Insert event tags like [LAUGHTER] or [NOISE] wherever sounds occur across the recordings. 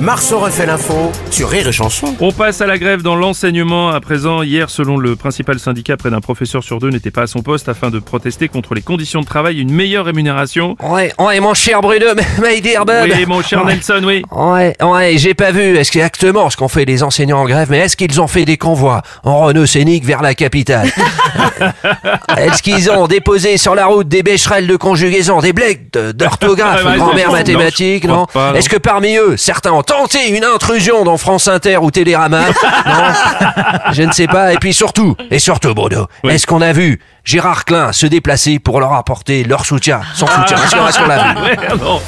Marceau refait l'info sur Rire et Chanson. On passe à la grève dans l'enseignement à présent. Hier, selon le principal syndicat, près d'un professeur sur deux n'était pas à son poste afin de protester contre les conditions de travail et une meilleure rémunération. Ouais, ouais, mon cher Bruno, my dear bud. Oui, mon cher Nelson, oui. Ouais, ouais, j'ai pas vu est-ce exactement ce qu'ont fait les enseignants en grève, mais est-ce qu'ils ont fait des convois en Renault Scénic vers la capitale? [LAUGHS] Est-ce qu'ils ont déposé sur la route des bécherelles de conjugaison, des de- d'orthographe, grand-mère je non, non. Est-ce que parmi eux, certains ont tenté une intrusion dans France Inter ou Télérama [LAUGHS] Non, je ne sais pas. Et puis surtout, et surtout, Oui. est-ce qu'on a vu Gérard Klein se déplacer pour leur apporter leur soutien, son soutien? Est-ce qu'on- est-ce qu'on l'a vu? [LAUGHS] Ouais, non.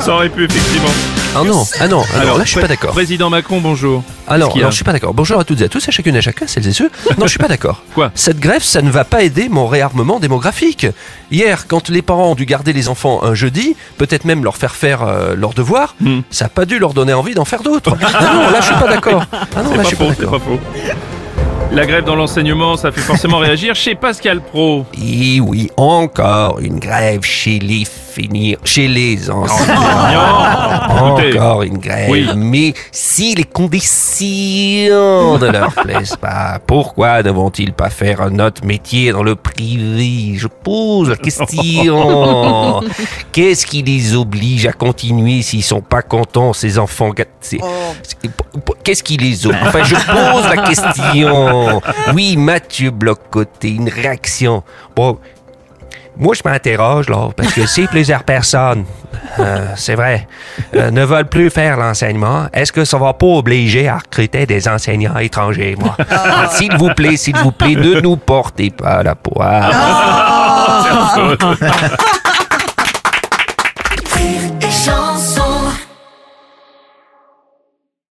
Ça aurait pu, effectivement. Ah non, ah non, ah non, là je suis pas d'accord. Président Macron, bonjour. Ah non, Qu'est-ce qu'il y a non, je suis pas d'accord. Bonjour à toutes et à tous, à chacune et à chacun, celles et ceux. Non, je suis pas d'accord. [LAUGHS] Quoi Cette grève, ça ne va pas aider mon réarmement démographique. Hier, quand les parents ont dû garder les enfants un jeudi, peut-être même leur faire faire euh, leurs devoirs, Hmm. ça n'a pas dû leur donner envie d'en faire d'autres. [LAUGHS] Ah non, là je suis pas d'accord. Ah non, là je suis pas faux, c'est d'accord. pas faux. La grève dans l'enseignement, ça fait forcément réagir chez Pascal Pro. Et oui, encore une grève chez les finir, chez les écoutez. Encore une grève. Oui. Mais si les conditions ne leur [LAUGHS] plaisent pas, pourquoi ne vont-ils pas faire un autre métier dans le privé? Je pose la question. [LAUGHS] Qu'est-ce qui les oblige à continuer s'ils sont pas contents, ces enfants c'est- Qu'est-ce qui les oblige? Enfin, je pose la question. [LAUGHS] Oui, Mathieu Bloc-Côté, une réaction. Bon, moi, je m'interroge, là, parce que si plusieurs personnes, euh, c'est vrai, euh, ne veulent plus faire l'enseignement, est-ce que ça va pas obliger à recruter des enseignants étrangers, moi? S'il vous plaît, s'il vous plaît, ne nous portez pas la poire. [LAUGHS]